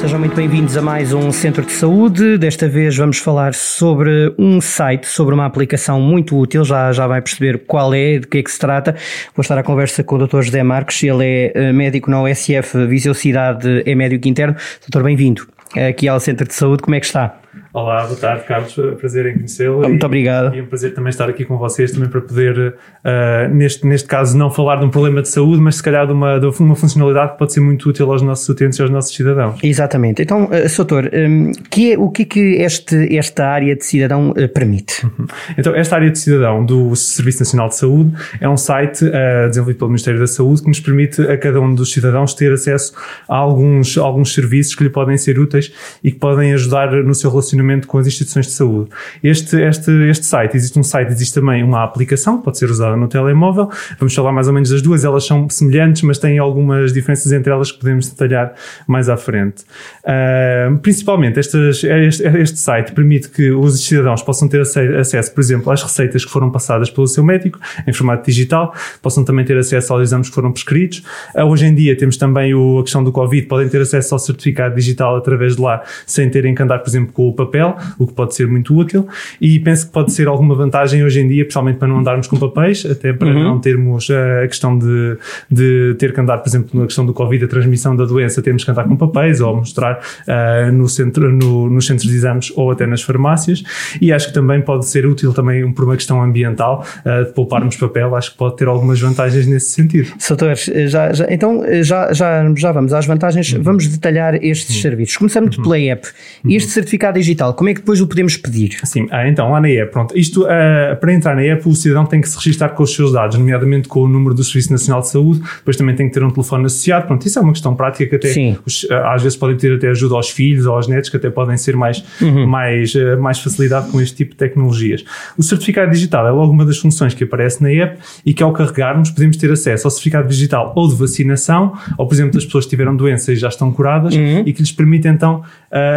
Sejam muito bem-vindos a mais um Centro de Saúde. Desta vez vamos falar sobre um site, sobre uma aplicação muito útil. Já, já vai perceber qual é, de que é que se trata. Vou estar à conversa com o Dr. José Marques. Ele é eh, médico na OSF Viseu Cidade, é médico interno. Doutor, bem-vindo aqui ao Centro de Saúde. Como é que está? Olá, boa tarde, Carlos. Prazer em conhecê-lo. Muito e, obrigado. E é um prazer também estar aqui com vocês, também para poder, uh, neste, neste caso, não falar de um problema de saúde, mas se calhar de uma, de uma funcionalidade que pode ser muito útil aos nossos utentes e aos nossos cidadãos. Exatamente. Então, uh, Soutor, um, que é, o que é que este, esta área de cidadão uh, permite? Uhum. Então, esta área de cidadão do Serviço Nacional de Saúde é um site uh, desenvolvido pelo Ministério da Saúde que nos permite a cada um dos cidadãos ter acesso a alguns, alguns serviços que lhe podem ser úteis e que podem ajudar no seu relacionamento com as instituições de saúde. Este, este, este site, existe um site, existe também uma aplicação pode ser usada no telemóvel. Vamos falar mais ou menos das duas, elas são semelhantes, mas têm algumas diferenças entre elas que podemos detalhar mais à frente. Uh, principalmente, estes, este, este site permite que os cidadãos possam ter acesso, por exemplo, às receitas que foram passadas pelo seu médico em formato digital, possam também ter acesso aos exames que foram prescritos. Uh, hoje em dia temos também o, a questão do Covid, podem ter acesso ao certificado digital através de lá, sem terem que andar, por exemplo, com o papel, o que pode ser muito útil e penso que pode ser alguma vantagem hoje em dia, principalmente para não andarmos com papéis, até para uhum. não termos eh, a questão de, de ter que andar, por exemplo, na questão do Covid, a transmissão da doença, temos que andar com papéis ou mostrar uh, no centro, no, nos centros de exames ou até nas farmácias e acho que também pode ser útil também por uma questão ambiental, uh, de pouparmos papel, acho que pode ter algumas vantagens nesse sentido. Soutores, já, já, então já, já, já vamos às vantagens, uhum. vamos detalhar estes uhum. serviços. Começando uhum. pela app. Este uhum. certificado digital, como é que depois o podemos pedir? Sim, ah, então lá na app, pronto. Isto, uh, para entrar na app, o cidadão tem que se registrar com os seus dados, nomeadamente com o número do Serviço Nacional de Saúde, depois também tem que ter um telefone associado. Pronto, isso é uma questão prática que até os, uh, às vezes podem ter até ajuda aos filhos ou aos netos, que até podem ser mais, uhum. mais, uh, mais facilidade com este tipo de tecnologias. O certificado digital é logo uma das funções que aparece na app e que ao carregarmos podemos ter acesso ao certificado digital ou de vacinação, ou por exemplo das pessoas que tiveram doença e já estão curadas uhum. e que lhes permite então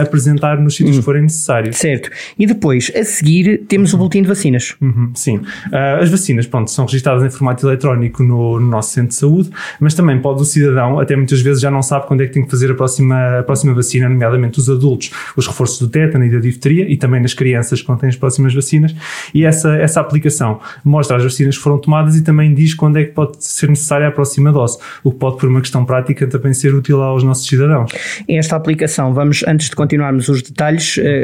apresentar nos sítios uhum. que forem necessários. Certo. E depois, a seguir, temos o boletim de vacinas. Uhum, sim. Uh, as vacinas, pronto, são registradas em formato eletrónico no, no, nosso centro de saúde, mas também pode o cidadão, até muitas vezes já não sabe quando é que tem que fazer a próxima, a próxima vacina, nomeadamente os adultos, os reforços do tétano e da difteria, e também nas crianças quando têm as próximas vacinas. E essa, essa aplicação mostra as vacinas que foram tomadas e também diz quando é que pode ser necessária a próxima dose, o que pode, por uma questão prática, também ser útil aos nossos cidadãos. Esta aplicação, vamos, antes de continuarmos os detalhes, eh,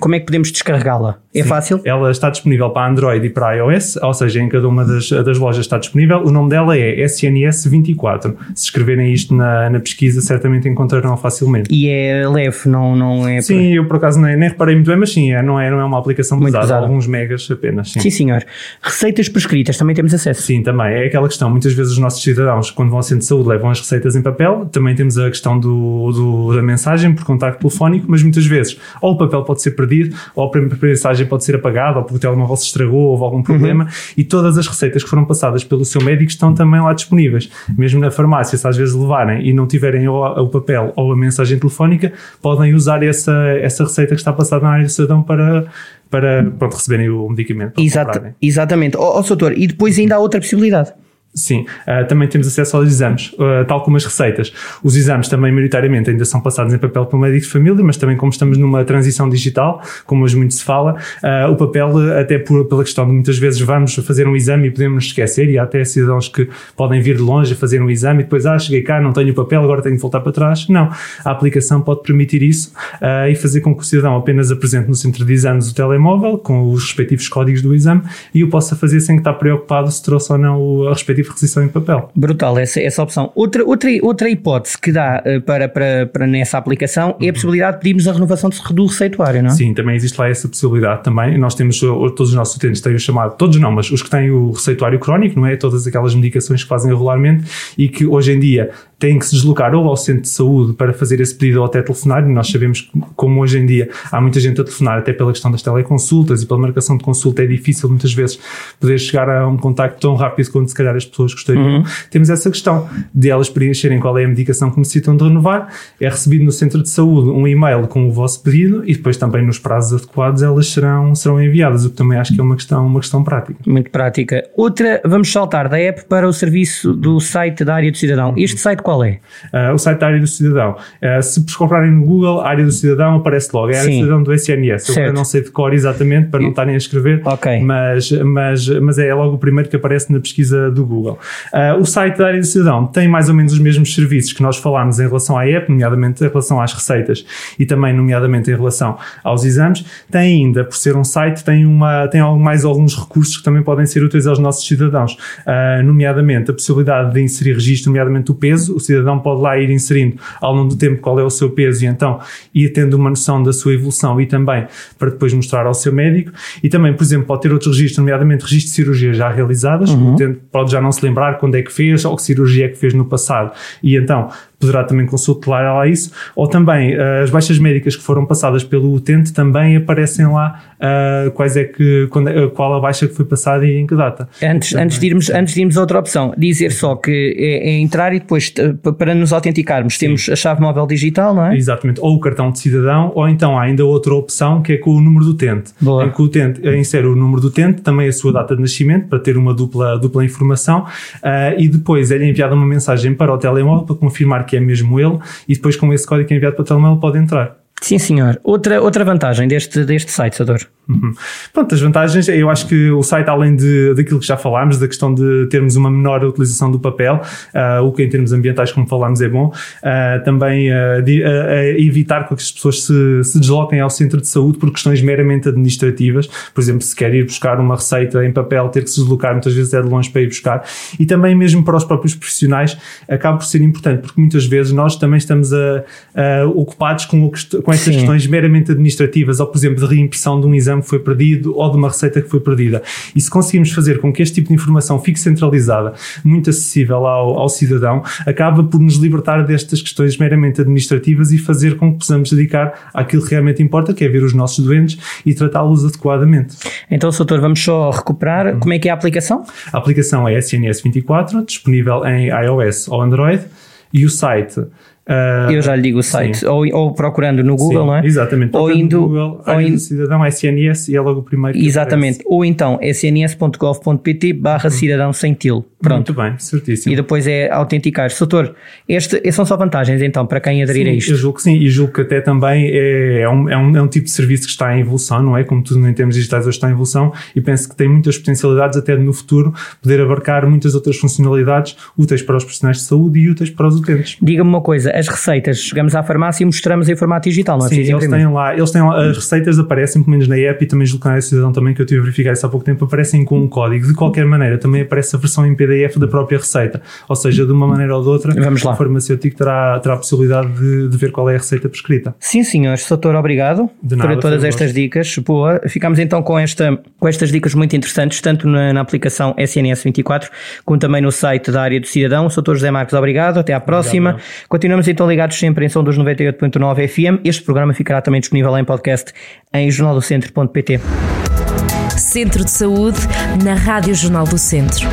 como é que podemos descarregá-la? É fácil? Ela está disponível para Android e para iOS, ou seja, em cada uma das, das lojas está disponível. O nome dela é SNS24. Se escreverem isto na, na pesquisa, certamente encontrarão facilmente. E é leve, não, não é? Sim, eu por acaso nem, nem reparei muito bem, mas sim, é, não, é, não é uma aplicação muito pesada, pesada. alguns megas apenas. Sim. sim, senhor. Receitas prescritas, também temos acesso? Sim, também. É aquela questão, muitas vezes os nossos cidadãos, quando vão ao centro de saúde, levam as receitas em papel. Também temos a questão do, do da mensagem por contacto telefónico, mas muitas vezes ou o papel pode ser perdido, ou a mensagem pode ser apagada, ou porque o telemóvel se estragou, houve algum problema, uhum. e todas as receitas que foram passadas pelo seu médico estão também lá disponíveis. Mesmo na farmácia, se às vezes levarem e não tiverem o, papel ou a mensagem telefónica, podem usar essa, essa receita que está passada na área de cidadão para para pronto, receberem o medicamento. Exata, exatamente. Ó, oh, doutor, e depois ainda há outra possibilidade. Sim, uh, também temos acesso aos exames, uh, tal como as receitas. Os exames também, maioritariamente, ainda são passados em papel pelo médico de família, mas também como estamos numa transição digital, como hoje muito se fala, uh, o papel, até por, pela questão de muitas vezes vamos fazer um exame e podemos esquecer, e há até cidadãos que podem vir de longe a fazer um exame e depois, ah, cheguei cá, não tenho o papel, agora tenho que voltar para trás. Não, a aplicação pode permitir isso e fazer com que o cidadão apenas apresente no centro de exames o telemóvel, com os respectivos códigos do exame, e o possa fazer sem estar preocupado se trouxe ou não a respectiva requisição em papel. Brutal essa, essa opção. Outra, outra, outra hipótese que dá uh, para, para, para nessa aplicação é a uhum. possibilidade de pedirmos a renovação do receituário, não é? Sim, também existe lá essa possibilidade também. Nós temos, todos os nossos utentes têm o chamado, todos não, mas os que têm o receituário crónico, não é? Todas aquelas medicações que fazem regularmente e que hoje em dia têm que se deslocar ou ao centro de saúde para fazer esse pedido ou até telefonar. E nós sabemos que, como hoje em dia há muita gente a telefonar, até pela questão das teleconsultas e pela marcação de consulta, é difícil muitas vezes poder chegar a um contacto tão rápido quanto se calhar as pessoas gostariam. Uhum. Temos essa questão de elas preencherem qual é a medicação que necessitam de renovar, é recebido no centro de saúde um e-mail com o vosso pedido e depois também nos prazos adequados elas serão, serão enviadas, o que também acho que é uma questão, uma questão prática. Muito prática. Outra, vamos saltar da app para o serviço do site da área do cidadão. Este site qual é? Uh, o site da área do cidadão. Uh, se procurarem no Google, a área do cidadão aparece logo. É a área do cidadão do SNS. Certo. Eu não sei de cor exatamente para não estarem a escrever, okay. mas, mas, mas é logo o primeiro que aparece na pesquisa do Google. Uh, o site da área do cidadão tem mais ou menos os mesmos serviços que nós falámos em relação à app, nomeadamente em relação às receitas e também nomeadamente em relação aos exames. Tem ainda, por ser um site, tem, uma, tem mais alguns recursos que também podem ser úteis aos nossos cidadãos, nomeadamente a possibilidade de inserir registro, nomeadamente o peso. O cidadão pode lá ir inserindo ao longo do tempo qual é o seu peso e então ir tendo uma noção da sua evolução e também para depois mostrar ao seu médico. E também, por exemplo, pode ter outros registros, nomeadamente registro de cirurgias já realizadas, uhum. pode já não se lembrar quando é que fez ou que cirurgia é que fez no passado. E então poderá também consultar lá isso, ou também uh, as baixas médicas que foram passadas pelo utente também aparecem lá uh, quais é que, quando, uh, qual a baixa que foi passada e em que data. Antes, antes, de irmos, antes de irmos a outra opção, dizer só que é, é entrar e depois para nos autenticarmos Sim. temos a chave móvel digital, não é? Exatamente, ou o cartão de cidadão, ou então há ainda outra opção que é com o número do utente. Boa. Em que o utente insere o número do utente, também a sua data de nascimento, para ter uma dupla, dupla informação, e depois é-lhe enviada uma mensagem para o telemóvel para confirmar que que é mesmo ele, e depois com esse código enviado para o telemóvel pode entrar. Sim, senhor. Outra, outra vantagem deste, deste site, Sador? Uhum. Pronto, as vantagens, eu acho que o site, além de, daquilo que já falámos, da questão de termos uma menor utilização do papel, uh, o que em termos ambientais, como falámos, é bom, uh, também uh, de, evitar que as pessoas se, se desloquem ao centro de saúde por questões meramente administrativas, por exemplo, se quer ir buscar uma receita em papel, ter que se deslocar muitas vezes é de longe para ir buscar, e também mesmo para os próprios profissionais acaba por ser importante, porque muitas vezes nós também estamos a, a ocupados com, com estas Sim. questões meramente administrativas, ou por exemplo, de reimpressão de um exame exame que foi perdido ou de uma receita que foi perdida. E se conseguimos fazer com que este tipo de informação fique centralizada, muito acessível ao, ao cidadão, acaba por nos libertar destas questões meramente administrativas e fazer com que possamos dedicar àquilo que realmente importa, que é ver os nossos doentes e tratá-los adequadamente. Então, doutor, vamos só recuperar. Uhum. Como é que é a aplicação? A aplicação é SNS 24, disponível em iOS ou Android, e o site Uh, eu já lhe digo o site, ou, ou, procurando no Google, sim, não é? Exatamente, ou indo no Google, ou in... cidadão SNS e é logo o primeiro. Exatamente, ou então sns.gov.pt barra uhum. cidadão sem til. Pronto. Muito bem, certíssimo. E depois é autenticar. Doutor, este, são só vantagens então para quem aderir sim, a isto? Eu julgo que sim, e julgo que até também é, é, um, é, um, é um tipo de serviço que está em evolução, não é? Como tudo em termos digitais hoje está em evolução e penso que tem muitas potencialidades até no futuro poder abarcar muitas outras funcionalidades úteis para os profissionais de saúde e úteis para os utentes. Diga-me uma coisa, as receitas, chegamos à farmácia e mostramos em formato digital, não é? Sim, eles têm lá, eles têm lá, as receitas aparecem, pelo menos na app e também julgo que na cidadão também, que eu tive a verificar isso há pouco tempo, aparecem com um código. De qualquer maneira, também aparece a versão em PDF da própria receita. Ou seja, de uma maneira ou de outra, Vamos lá. o farmacêutico terá, terá a possibilidade de, de ver qual é a receita prescrita. Sim, senhores. Doutor, obrigado nada, por todas estas gosto. dicas. Boa. Ficamos então com, esta, com estas dicas muito interessantes, tanto na, na aplicação SNS 24, como também no site da área do cidadão. Doutor José Marcos, obrigado. Até à próxima. Obrigado. Continuamos então ligados sempre em som dos 98.9 FM. Este programa ficará também disponível em podcast em jornaldocentro.pt. Centro de Saúde na Rádio Jornal do Centro.